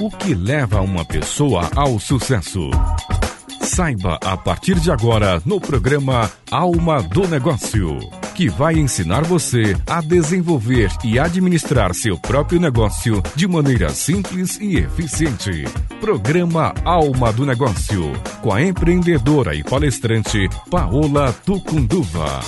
O que leva uma pessoa ao sucesso? Saiba a partir de agora no programa Alma do Negócio, que vai ensinar você a desenvolver e administrar seu próprio negócio de maneira simples e eficiente. Programa Alma do Negócio, com a empreendedora e palestrante Paola Tucunduva.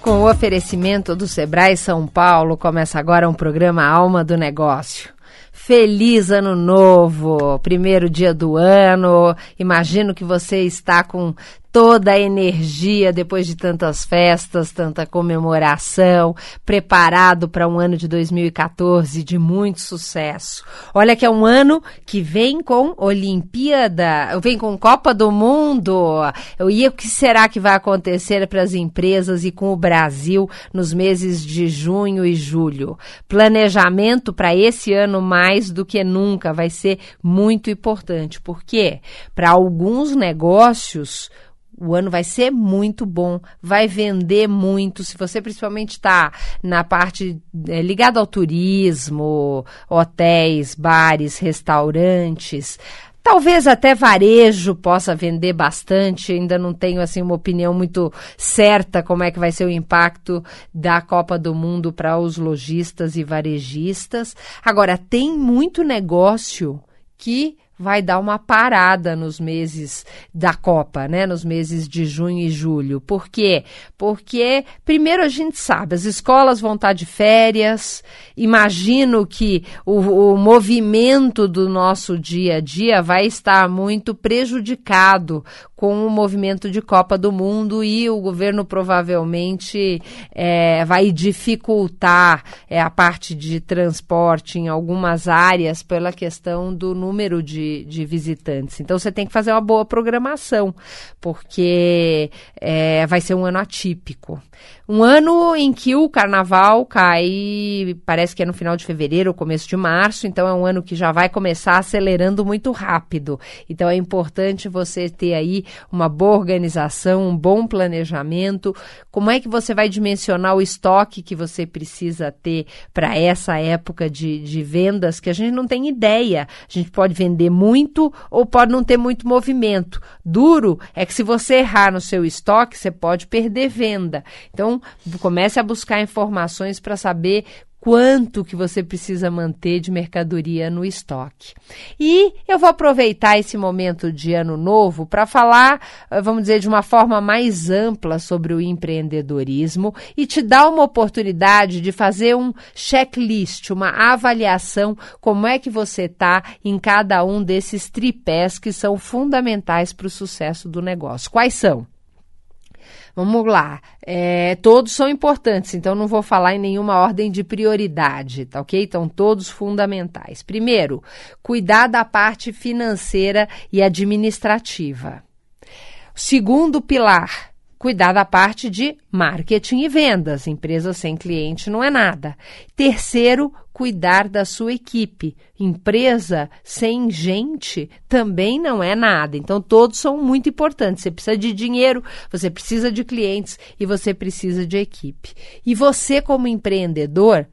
Com o oferecimento do Sebrae São Paulo, começa agora um programa Alma do Negócio. Feliz Ano Novo, primeiro dia do ano. Imagino que você está com toda a energia depois de tantas festas, tanta comemoração, preparado para um ano de 2014 de muito sucesso. Olha que é um ano que vem com Olimpíada, vem com Copa do Mundo. E o que será que vai acontecer para as empresas e com o Brasil nos meses de junho e julho? Planejamento para esse ano mais do que nunca vai ser muito importante. Por quê? Para alguns negócios, o ano vai ser muito bom, vai vender muito. Se você principalmente está na parte é, ligada ao turismo, hotéis, bares, restaurantes, Talvez até varejo possa vender bastante, ainda não tenho assim uma opinião muito certa como é que vai ser o impacto da Copa do Mundo para os lojistas e varejistas. Agora tem muito negócio que vai dar uma parada nos meses da Copa, né? Nos meses de junho e julho. Por quê? Porque, primeiro, a gente sabe, as escolas vão estar de férias. Imagino que o, o movimento do nosso dia a dia vai estar muito prejudicado com o movimento de Copa do Mundo e o governo provavelmente é, vai dificultar é, a parte de transporte em algumas áreas pela questão do número de, de visitantes. Então você tem que fazer uma boa programação, porque é, vai ser um ano atípico. Um ano em que o carnaval cai, parece que é no final de fevereiro ou começo de março, então é um ano que já vai começar acelerando muito rápido. Então é importante você ter aí uma boa organização, um bom planejamento. Como é que você vai dimensionar o estoque que você precisa ter para essa época de, de vendas que a gente não tem ideia? A gente pode vender muito ou pode não ter muito movimento. Duro é que se você errar no seu estoque, você pode perder venda. Então, comece a buscar informações para saber quanto que você precisa manter de mercadoria no estoque. E eu vou aproveitar esse momento de ano novo para falar, eh, vamos dizer, de uma forma mais ampla sobre o empreendedorismo e te dar uma oportunidade de fazer um checklist, uma avaliação como é que você está em cada um desses tripés que são fundamentais para o sucesso do negócio. Quais são? Vamos lá. É, todos são importantes, então não vou falar em nenhuma ordem de prioridade, tá ok? Então, todos fundamentais. Primeiro, cuidar da parte financeira e administrativa. Segundo pilar, cuidar da parte de marketing e vendas. Empresa sem cliente não é nada. Terceiro, cuidar da sua equipe. Empresa sem gente também não é nada. Então, todos são muito importantes. Você precisa de dinheiro, você precisa de clientes e você precisa de equipe. E você, como empreendedor,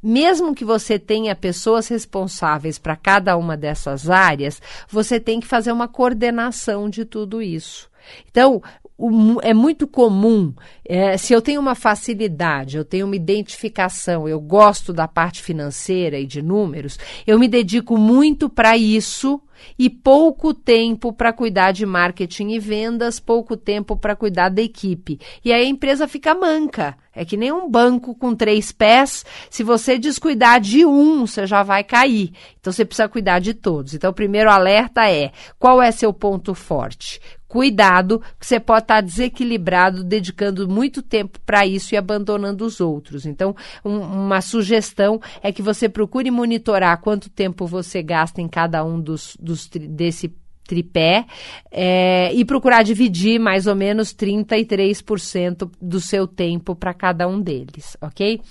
mesmo que você tenha pessoas responsáveis para cada uma dessas áreas, você tem que fazer uma coordenação de tudo isso. Então, é muito comum, é, se eu tenho uma facilidade, eu tenho uma identificação, eu gosto da parte financeira e de números, eu me dedico muito para isso e pouco tempo para cuidar de marketing e vendas, pouco tempo para cuidar da equipe. E aí a empresa fica manca. É que nem um banco com três pés. Se você descuidar de um, você já vai cair. Então você precisa cuidar de todos. Então o primeiro alerta é: qual é seu ponto forte? Cuidado, que você pode estar desequilibrado, dedicando muito tempo para isso e abandonando os outros. Então, um, uma sugestão é que você procure monitorar quanto tempo você gasta em cada um dos, dos desse tripé é, e procurar dividir mais ou menos 33% do seu tempo para cada um deles, ok?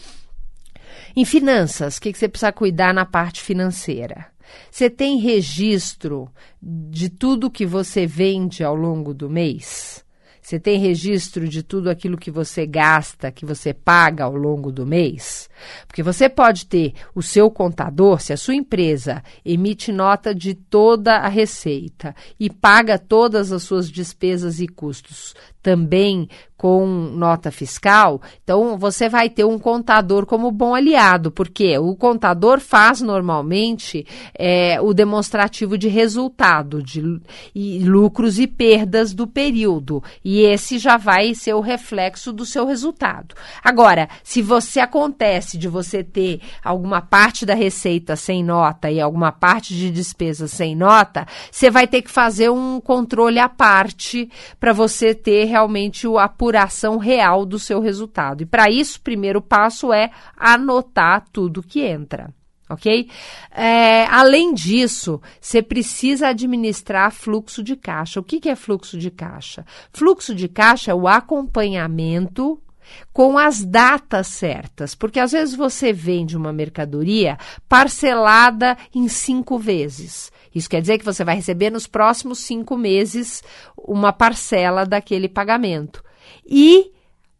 Em finanças, o que, que você precisa cuidar na parte financeira? Você tem registro de tudo que você vende ao longo do mês? Você tem registro de tudo aquilo que você gasta, que você paga ao longo do mês? Porque você pode ter o seu contador, se a sua empresa emite nota de toda a receita e paga todas as suas despesas e custos também com nota fiscal, então você vai ter um contador como bom aliado, porque o contador faz normalmente é, o demonstrativo de resultado, de e lucros e perdas do período, e esse já vai ser o reflexo do seu resultado. Agora, se você acontece de você ter alguma parte da receita sem nota e alguma parte de despesa sem nota, você vai ter que fazer um controle à parte para você ter realmente a apuração real do seu resultado. E para isso, o primeiro passo é anotar tudo que entra ok? É, além disso, você precisa administrar fluxo de caixa. O que, que é fluxo de caixa? Fluxo de caixa é o acompanhamento com as datas certas, porque às vezes você vende uma mercadoria parcelada em cinco vezes. Isso quer dizer que você vai receber nos próximos cinco meses uma parcela daquele pagamento. E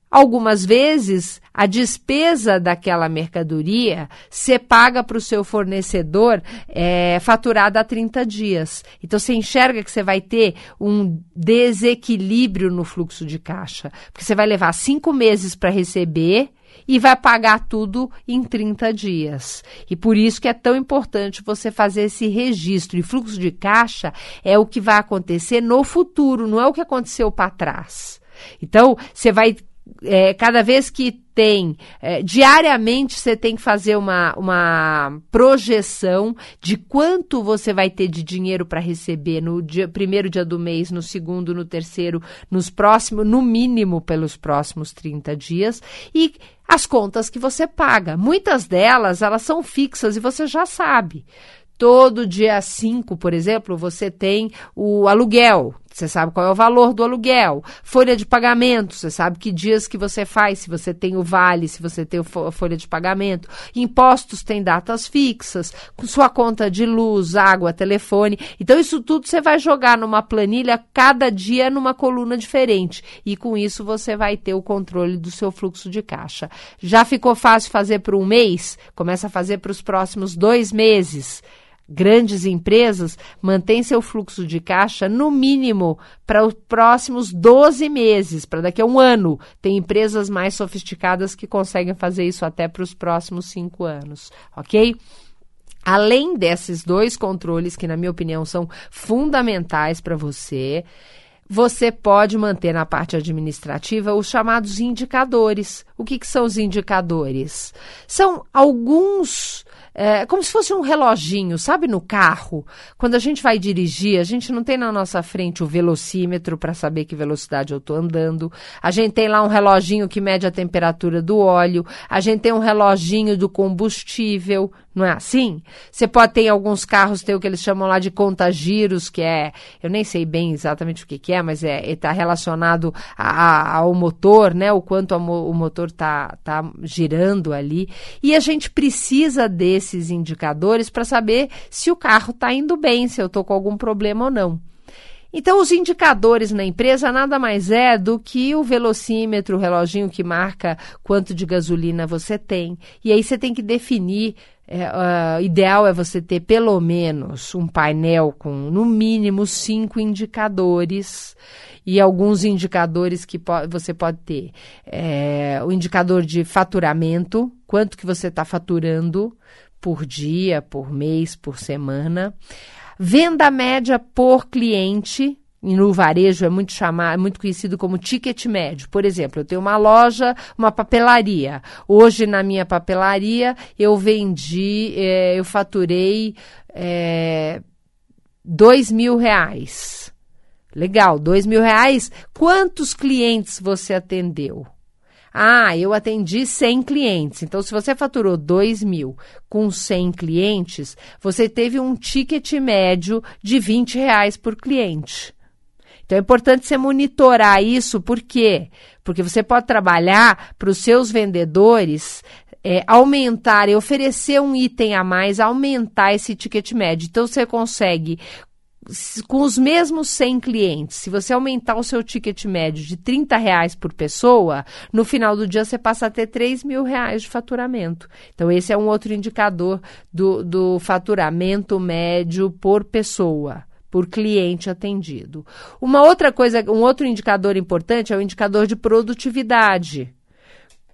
Algumas vezes, a despesa daquela mercadoria ser paga para o seu fornecedor é, faturada a 30 dias. Então, você enxerga que você vai ter um desequilíbrio no fluxo de caixa, porque você vai levar cinco meses para receber e vai pagar tudo em 30 dias. E por isso que é tão importante você fazer esse registro. E fluxo de caixa é o que vai acontecer no futuro, não é o que aconteceu para trás. Então, você vai é, cada vez que tem, é, diariamente você tem que fazer uma, uma projeção de quanto você vai ter de dinheiro para receber no dia, primeiro dia do mês, no segundo, no terceiro, nos próximos, no mínimo pelos próximos 30 dias. E as contas que você paga. Muitas delas, elas são fixas e você já sabe. Todo dia 5, por exemplo, você tem o aluguel. Você sabe qual é o valor do aluguel. Folha de pagamento, você sabe que dias que você faz, se você tem o vale, se você tem a folha de pagamento. Impostos têm datas fixas, sua conta de luz, água, telefone. Então, isso tudo você vai jogar numa planilha cada dia numa coluna diferente. E com isso você vai ter o controle do seu fluxo de caixa. Já ficou fácil fazer por um mês? Começa a fazer para os próximos dois meses grandes empresas mantêm seu fluxo de caixa no mínimo para os próximos 12 meses, para daqui a um ano. Tem empresas mais sofisticadas que conseguem fazer isso até para os próximos cinco anos, ok? Além desses dois controles, que na minha opinião são fundamentais para você, você pode manter na parte administrativa os chamados indicadores. O que, que são os indicadores? São alguns é, como se fosse um reloginho, sabe, no carro. Quando a gente vai dirigir, a gente não tem na nossa frente o velocímetro para saber que velocidade eu estou andando. A gente tem lá um reloginho que mede a temperatura do óleo. A gente tem um reloginho do combustível, não é assim? Você pode ter em alguns carros ter o que eles chamam lá de contagiros, que é, eu nem sei bem exatamente o que, que é, mas é está relacionado a, a, ao motor, né? O quanto a, o motor está tá girando ali. E a gente precisa desse esses indicadores para saber se o carro está indo bem, se eu estou com algum problema ou não. Então, os indicadores na empresa nada mais é do que o velocímetro, o reloginho que marca quanto de gasolina você tem. E aí você tem que definir. É, uh, ideal é você ter pelo menos um painel com no mínimo cinco indicadores e alguns indicadores que po você pode ter. É, o indicador de faturamento, quanto que você está faturando por dia, por mês, por semana. Venda média por cliente, no varejo é muito chamado, é muito conhecido como ticket médio. Por exemplo, eu tenho uma loja, uma papelaria. Hoje na minha papelaria eu vendi, é, eu faturei é, dois mil reais. Legal, dois mil reais. Quantos clientes você atendeu? Ah, eu atendi 100 clientes. Então, se você faturou 2 mil com 100 clientes, você teve um ticket médio de 20 reais por cliente. Então é importante você monitorar isso, por quê? Porque você pode trabalhar para os seus vendedores é, aumentar e oferecer um item a mais, aumentar esse ticket médio. Então, você consegue com os mesmos 100 clientes, se você aumentar o seu ticket médio de 30 reais por pessoa, no final do dia você passa a ter 3 mil reais de faturamento. Então, esse é um outro indicador do, do faturamento médio por pessoa por cliente atendido. Uma outra coisa, um outro indicador importante é o indicador de produtividade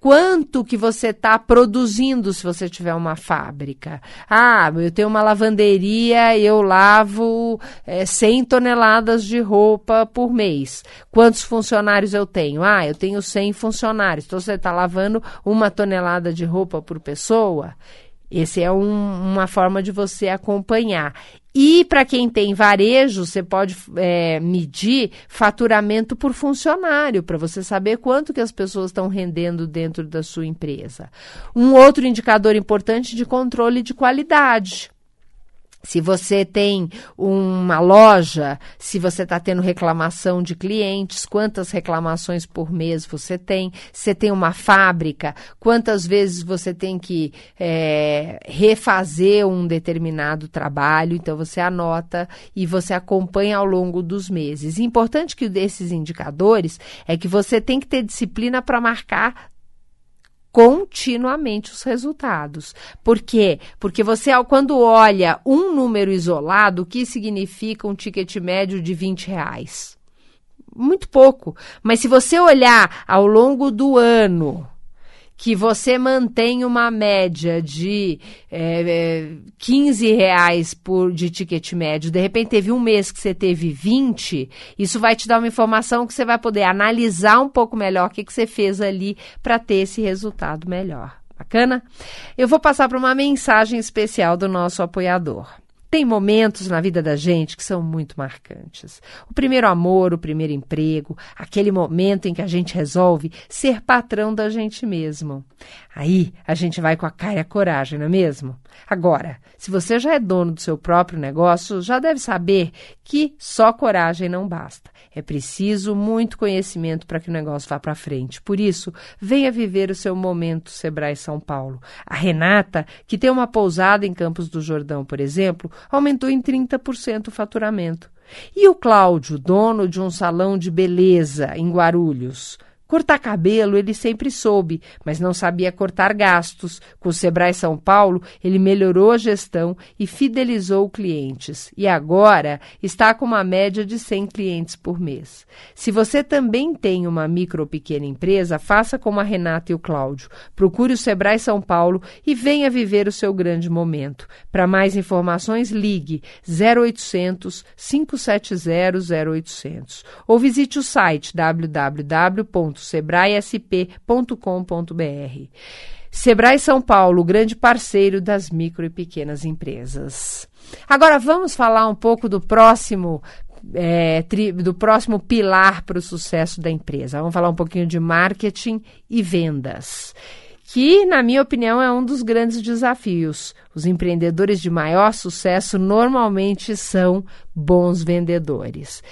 quanto que você está produzindo se você tiver uma fábrica. Ah, eu tenho uma lavanderia eu lavo é, 100 toneladas de roupa por mês. Quantos funcionários eu tenho? Ah, eu tenho 100 funcionários. Então você está lavando uma tonelada de roupa por pessoa. Esse é um, uma forma de você acompanhar. E para quem tem varejo, você pode é, medir faturamento por funcionário, para você saber quanto que as pessoas estão rendendo dentro da sua empresa. Um outro indicador importante de controle de qualidade. Se você tem uma loja, se você está tendo reclamação de clientes, quantas reclamações por mês você tem? Se você tem uma fábrica, quantas vezes você tem que é, refazer um determinado trabalho? Então você anota e você acompanha ao longo dos meses. Importante que desses indicadores é que você tem que ter disciplina para marcar continuamente os resultados. Por quê? Porque você, quando olha um número isolado, o que significa um ticket médio de 20 reais? Muito pouco. Mas se você olhar ao longo do ano, que você mantém uma média de é, 15 é, reais por, de ticket médio, de repente teve um mês que você teve 20, isso vai te dar uma informação que você vai poder analisar um pouco melhor o que, que você fez ali para ter esse resultado melhor. Bacana? Eu vou passar para uma mensagem especial do nosso apoiador. Tem momentos na vida da gente que são muito marcantes. O primeiro amor, o primeiro emprego, aquele momento em que a gente resolve ser patrão da gente mesmo. Aí a gente vai com a cara e a coragem, não é mesmo? Agora, se você já é dono do seu próprio negócio, já deve saber que só coragem não basta. É preciso muito conhecimento para que o negócio vá para frente. Por isso, venha viver o seu momento Sebrae São Paulo. A Renata, que tem uma pousada em Campos do Jordão, por exemplo, aumentou em 30% o faturamento. E o Cláudio, dono de um salão de beleza em Guarulhos, Cortar cabelo ele sempre soube, mas não sabia cortar gastos. Com o Sebrae São Paulo, ele melhorou a gestão e fidelizou clientes. E agora está com uma média de 100 clientes por mês. Se você também tem uma micro ou pequena empresa, faça como a Renata e o Cláudio. Procure o Sebrae São Paulo e venha viver o seu grande momento. Para mais informações, ligue 0800 570 0800 ou visite o site www sebraesp.com.br. Sebrae São Paulo, grande parceiro das micro e pequenas empresas. Agora vamos falar um pouco do próximo é, tri, do próximo pilar para o sucesso da empresa. Vamos falar um pouquinho de marketing e vendas. Que, na minha opinião, é um dos grandes desafios. Os empreendedores de maior sucesso normalmente são bons vendedores.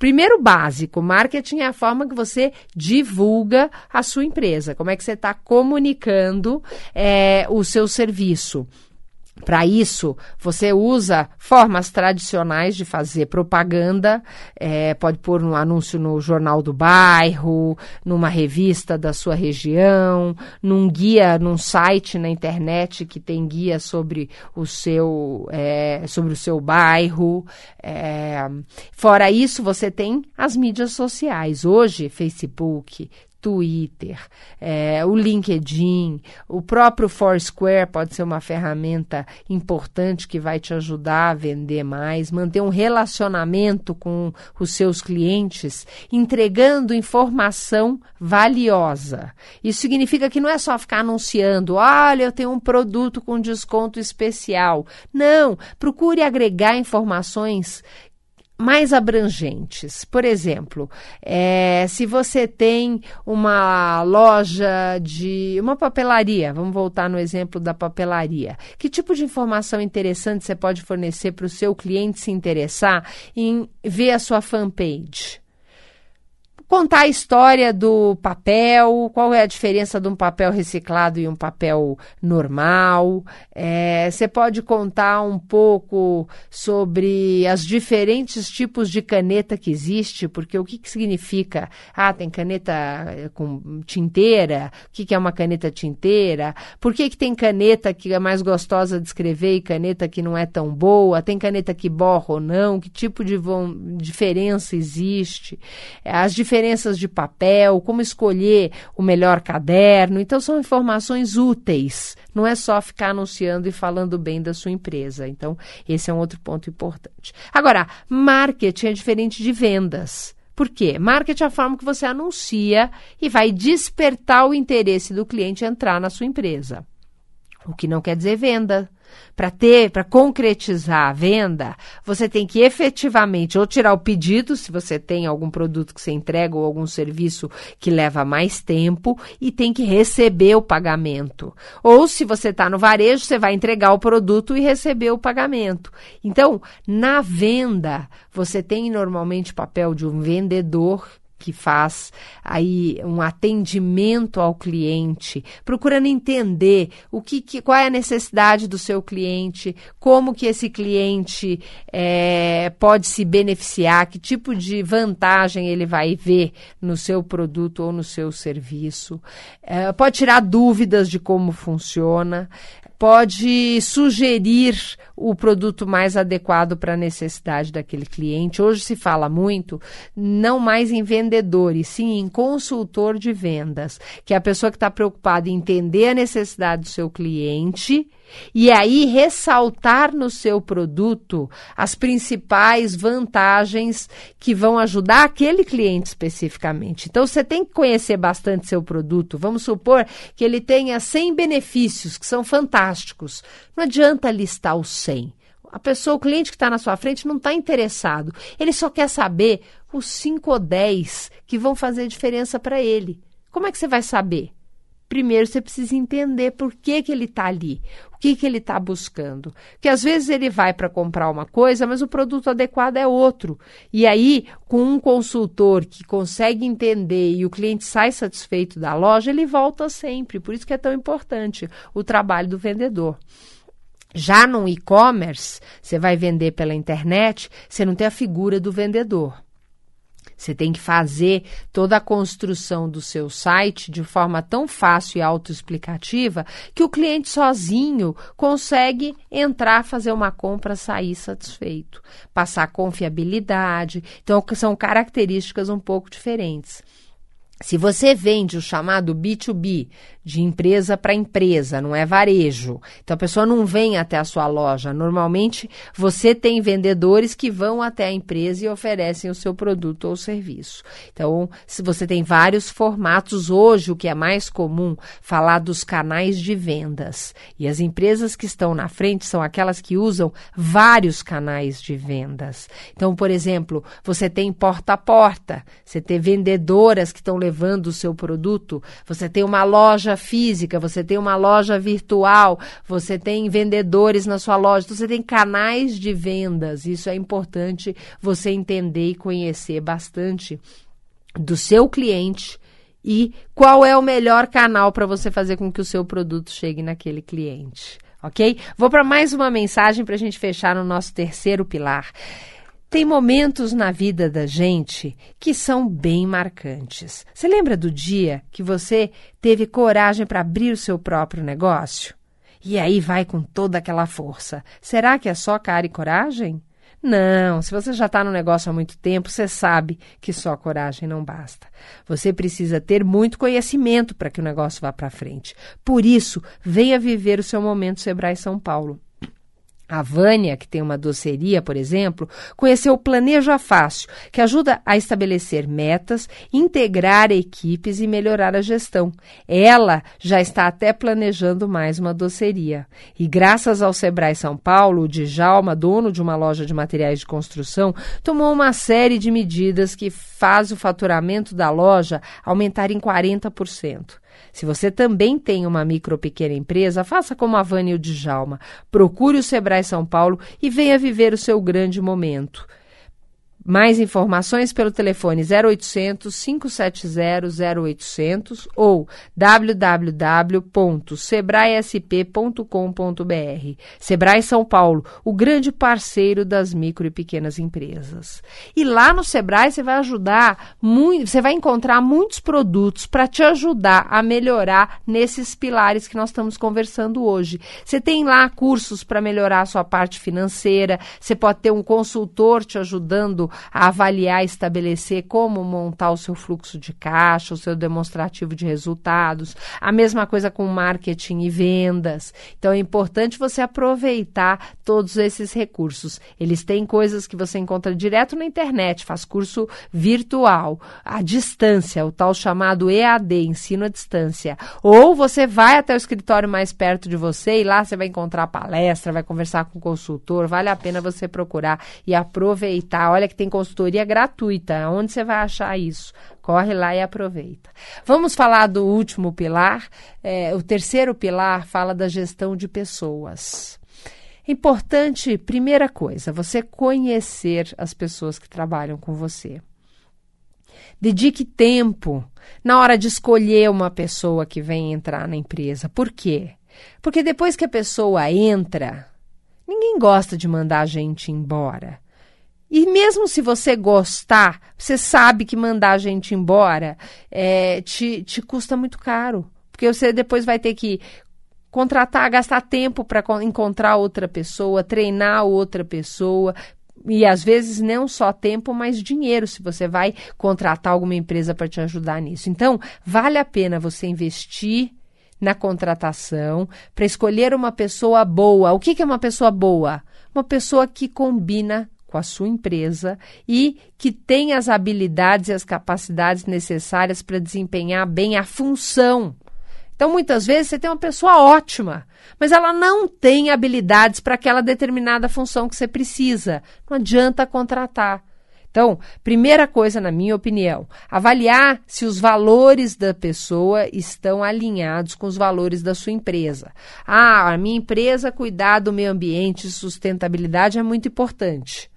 Primeiro básico, marketing é a forma que você divulga a sua empresa, como é que você está comunicando é, o seu serviço. Para isso, você usa formas tradicionais de fazer propaganda, é, pode pôr um anúncio no jornal do bairro, numa revista da sua região, num guia, num site na internet que tem guia sobre o seu, é, sobre o seu bairro. É, fora isso, você tem as mídias sociais. Hoje, Facebook, Twitter, é, o LinkedIn, o próprio Foursquare pode ser uma ferramenta importante que vai te ajudar a vender mais, manter um relacionamento com os seus clientes, entregando informação valiosa. Isso significa que não é só ficar anunciando, olha, eu tenho um produto com desconto especial. Não, procure agregar informações mais abrangentes. Por exemplo, é, se você tem uma loja de. uma papelaria, vamos voltar no exemplo da papelaria. Que tipo de informação interessante você pode fornecer para o seu cliente se interessar em ver a sua fanpage? Contar a história do papel, qual é a diferença de um papel reciclado e um papel normal. É, você pode contar um pouco sobre as diferentes tipos de caneta que existe, porque o que, que significa? Ah, tem caneta eh, com tinteira, o que, que é uma caneta tinteira? Por que, que tem caneta que é mais gostosa de escrever e caneta que não é tão boa? Tem caneta que borra ou não? Que tipo de diferença existe? As diferenças diferenças de papel, como escolher o melhor caderno. Então, são informações úteis. Não é só ficar anunciando e falando bem da sua empresa. Então, esse é um outro ponto importante. Agora, marketing é diferente de vendas. Por quê? Marketing é a forma que você anuncia e vai despertar o interesse do cliente entrar na sua empresa. O que não quer dizer venda. Para ter, para concretizar a venda, você tem que efetivamente ou tirar o pedido, se você tem algum produto que você entrega ou algum serviço que leva mais tempo, e tem que receber o pagamento. Ou se você está no varejo, você vai entregar o produto e receber o pagamento. Então, na venda, você tem normalmente papel de um vendedor que faz aí um atendimento ao cliente, procurando entender o que, que qual é a necessidade do seu cliente, como que esse cliente é, pode se beneficiar, que tipo de vantagem ele vai ver no seu produto ou no seu serviço, é, pode tirar dúvidas de como funciona, pode sugerir o produto mais adequado para a necessidade daquele cliente. Hoje se fala muito não mais em vendedor, e sim em consultor de vendas, que é a pessoa que está preocupada em entender a necessidade do seu cliente e aí ressaltar no seu produto as principais vantagens que vão ajudar aquele cliente especificamente. Então você tem que conhecer bastante seu produto. Vamos supor que ele tenha 100 benefícios que são fantásticos. Não adianta listar os 100. A pessoa, o cliente que está na sua frente não está interessado. Ele só quer saber os 5 ou 10 que vão fazer diferença para ele. Como é que você vai saber? Primeiro você precisa entender por que, que ele está ali, o que, que ele está buscando. Porque às vezes ele vai para comprar uma coisa, mas o produto adequado é outro. E aí, com um consultor que consegue entender e o cliente sai satisfeito da loja, ele volta sempre. Por isso que é tão importante o trabalho do vendedor. Já no e-commerce, você vai vender pela internet, você não tem a figura do vendedor. Você tem que fazer toda a construção do seu site de forma tão fácil e autoexplicativa que o cliente sozinho consegue entrar, fazer uma compra, sair satisfeito, passar confiabilidade. Então, são características um pouco diferentes. Se você vende o chamado B2B, de empresa para empresa, não é varejo. Então a pessoa não vem até a sua loja. Normalmente você tem vendedores que vão até a empresa e oferecem o seu produto ou serviço. Então, se você tem vários formatos hoje, o que é mais comum, falar dos canais de vendas. E as empresas que estão na frente são aquelas que usam vários canais de vendas. Então, por exemplo, você tem porta a porta, você tem vendedoras que estão levando o seu produto, você tem uma loja loja física, você tem uma loja virtual, você tem vendedores na sua loja, então você tem canais de vendas. Isso é importante você entender e conhecer bastante do seu cliente e qual é o melhor canal para você fazer com que o seu produto chegue naquele cliente. Ok? Vou para mais uma mensagem para a gente fechar no nosso terceiro pilar. Tem momentos na vida da gente que são bem marcantes. Você lembra do dia que você teve coragem para abrir o seu próprio negócio? E aí vai com toda aquela força. Será que é só cara e coragem? Não, se você já está no negócio há muito tempo, você sabe que só coragem não basta. Você precisa ter muito conhecimento para que o negócio vá para frente. Por isso, venha viver o seu momento Sebrae São Paulo. A Vânia, que tem uma doceria, por exemplo, conheceu o Planeja Fácil, que ajuda a estabelecer metas, integrar equipes e melhorar a gestão. Ela já está até planejando mais uma doceria. E graças ao Sebrae São Paulo, o Djalma, dono de uma loja de materiais de construção, tomou uma série de medidas que faz o faturamento da loja aumentar em 40%. Se você também tem uma micro ou pequena empresa, faça como a Vânia e o Djalma. Procure o Sebrae São Paulo e venha viver o seu grande momento. Mais informações pelo telefone 0800 570 0800 ou www.sebraesp.com.br. Sebrae São Paulo, o grande parceiro das micro e pequenas empresas. E lá no Sebrae você vai ajudar muito, você vai encontrar muitos produtos para te ajudar a melhorar nesses pilares que nós estamos conversando hoje. Você tem lá cursos para melhorar a sua parte financeira, você pode ter um consultor te ajudando a avaliar estabelecer como montar o seu fluxo de caixa, o seu demonstrativo de resultados. A mesma coisa com marketing e vendas. Então é importante você aproveitar todos esses recursos. Eles têm coisas que você encontra direto na internet, faz curso virtual, à distância, o tal chamado EAD, ensino à distância. Ou você vai até o escritório mais perto de você e lá você vai encontrar palestra, vai conversar com o consultor, vale a pena você procurar e aproveitar. Olha que tem consultoria gratuita. Onde você vai achar isso? Corre lá e aproveita. Vamos falar do último pilar. É, o terceiro pilar fala da gestão de pessoas. Importante, primeira coisa, você conhecer as pessoas que trabalham com você. Dedique tempo na hora de escolher uma pessoa que vem entrar na empresa. Por quê? Porque depois que a pessoa entra, ninguém gosta de mandar a gente embora. E mesmo se você gostar, você sabe que mandar a gente embora é, te, te custa muito caro. Porque você depois vai ter que contratar, gastar tempo para encontrar outra pessoa, treinar outra pessoa. E às vezes não só tempo, mas dinheiro, se você vai contratar alguma empresa para te ajudar nisso. Então, vale a pena você investir na contratação para escolher uma pessoa boa. O que, que é uma pessoa boa? Uma pessoa que combina com a sua empresa e que tem as habilidades e as capacidades necessárias para desempenhar bem a função. Então, muitas vezes, você tem uma pessoa ótima, mas ela não tem habilidades para aquela determinada função que você precisa. Não adianta contratar. Então, primeira coisa, na minha opinião, avaliar se os valores da pessoa estão alinhados com os valores da sua empresa. Ah, a minha empresa cuidar do meio ambiente e sustentabilidade é muito importante.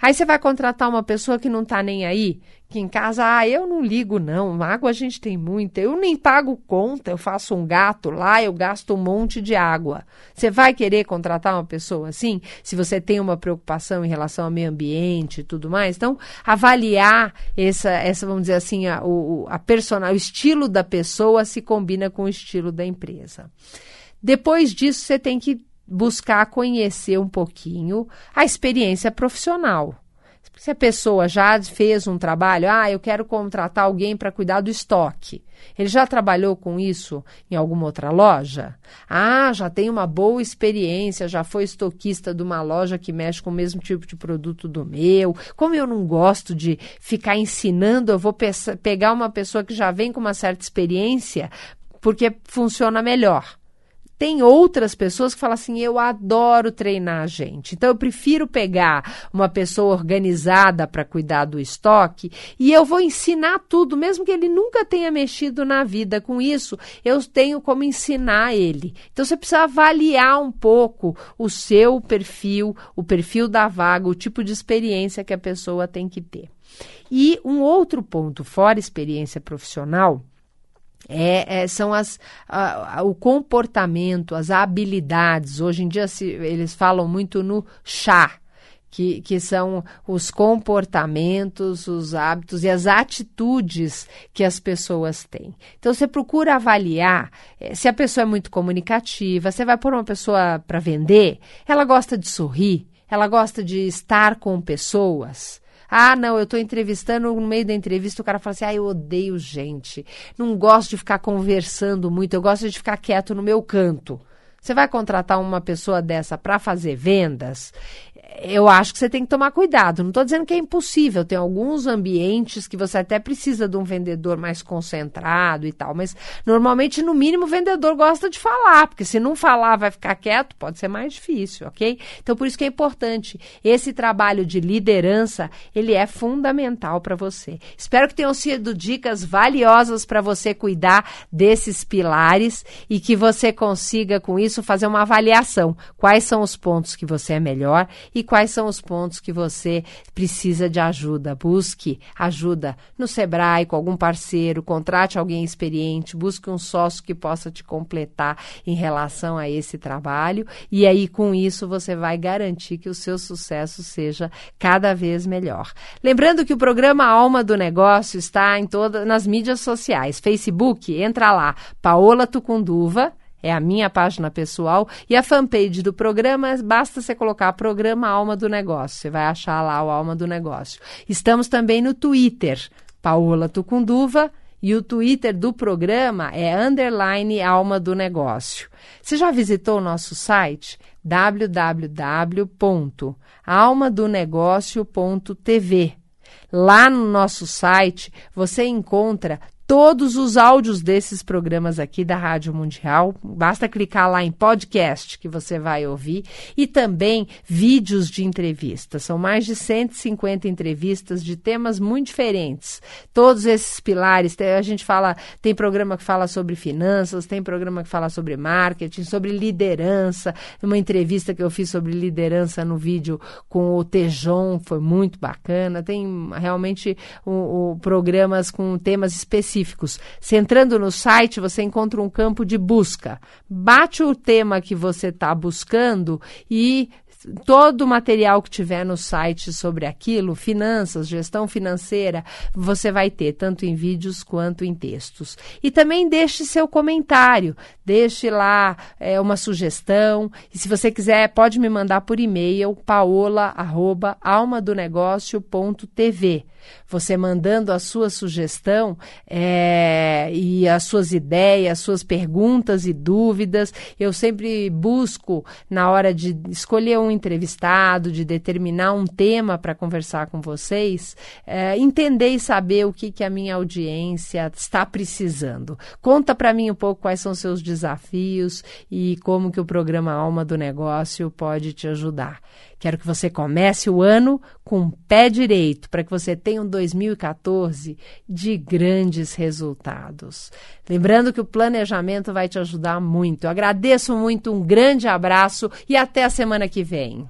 Aí você vai contratar uma pessoa que não está nem aí, que em casa, ah, eu não ligo não, água a gente tem muita, eu nem pago conta, eu faço um gato lá, eu gasto um monte de água. Você vai querer contratar uma pessoa assim? Se você tem uma preocupação em relação ao meio ambiente e tudo mais? Então, avaliar essa, essa vamos dizer assim, a, o, a personal, o estilo da pessoa se combina com o estilo da empresa. Depois disso, você tem que buscar conhecer um pouquinho a experiência profissional. Se a pessoa já fez um trabalho, ah, eu quero contratar alguém para cuidar do estoque. Ele já trabalhou com isso em alguma outra loja? Ah, já tem uma boa experiência, já foi estoquista de uma loja que mexe com o mesmo tipo de produto do meu. Como eu não gosto de ficar ensinando, eu vou pe pegar uma pessoa que já vem com uma certa experiência, porque funciona melhor. Tem outras pessoas que falam assim: eu adoro treinar a gente. Então eu prefiro pegar uma pessoa organizada para cuidar do estoque e eu vou ensinar tudo, mesmo que ele nunca tenha mexido na vida com isso, eu tenho como ensinar ele. Então você precisa avaliar um pouco o seu perfil, o perfil da vaga, o tipo de experiência que a pessoa tem que ter. E um outro ponto, fora experiência profissional, é, é, são as, a, a, o comportamento, as habilidades. Hoje em dia se, eles falam muito no chá, que, que são os comportamentos, os hábitos e as atitudes que as pessoas têm. Então você procura avaliar é, se a pessoa é muito comunicativa, você vai pôr uma pessoa para vender, ela gosta de sorrir, ela gosta de estar com pessoas. Ah, não, eu estou entrevistando, no meio da entrevista o cara fala assim: ah, eu odeio gente, não gosto de ficar conversando muito, eu gosto de ficar quieto no meu canto. Você vai contratar uma pessoa dessa para fazer vendas? Eu acho que você tem que tomar cuidado. Não estou dizendo que é impossível. Tem alguns ambientes que você até precisa de um vendedor mais concentrado e tal. Mas normalmente, no mínimo, o vendedor gosta de falar, porque se não falar, vai ficar quieto, pode ser mais difícil, ok? Então, por isso que é importante. Esse trabalho de liderança, ele é fundamental para você. Espero que tenham sido dicas valiosas para você cuidar desses pilares e que você consiga, com isso, fazer uma avaliação. Quais são os pontos que você é melhor e quais são os pontos que você precisa de ajuda. Busque ajuda no Sebrae, com algum parceiro, contrate alguém experiente, busque um sócio que possa te completar em relação a esse trabalho. E aí, com isso, você vai garantir que o seu sucesso seja cada vez melhor. Lembrando que o programa Alma do Negócio está em todas nas mídias sociais. Facebook, entra lá, Paola Tucunduva é a minha página pessoal. E a fanpage do programa, basta você colocar Programa Alma do Negócio. Você vai achar lá o Alma do Negócio. Estamos também no Twitter, Paola Tucunduva. E o Twitter do programa é underline Alma do Negócio. Você já visitou o nosso site? www.almadonegócio.tv. Lá no nosso site você encontra todos os áudios desses programas aqui da Rádio Mundial. Basta clicar lá em podcast que você vai ouvir e também vídeos de entrevistas. São mais de 150 entrevistas de temas muito diferentes. Todos esses pilares, a gente fala, tem programa que fala sobre finanças, tem programa que fala sobre marketing, sobre liderança. Uma entrevista que eu fiz sobre liderança no vídeo com o Tejon foi muito bacana. Tem realmente o, o programas com temas específicos específicos. Se entrando no site, você encontra um campo de busca. Bate o tema que você está buscando e todo o material que tiver no site sobre aquilo, finanças, gestão financeira, você vai ter tanto em vídeos quanto em textos. E também deixe seu comentário, deixe lá é, uma sugestão. E se você quiser, pode me mandar por e-mail paola@almadonegócio.tv. Você mandando a sua sugestão é, e as suas ideias, suas perguntas e dúvidas. Eu sempre busco, na hora de escolher entrevistado, de determinar um tema para conversar com vocês, é, entender e saber o que, que a minha audiência está precisando. Conta para mim um pouco quais são seus desafios e como que o programa Alma do Negócio pode te ajudar. Quero que você comece o ano com o pé direito, para que você tenha um 2014 de grandes resultados. Lembrando que o planejamento vai te ajudar muito. Eu agradeço muito, um grande abraço e até a semana que vem.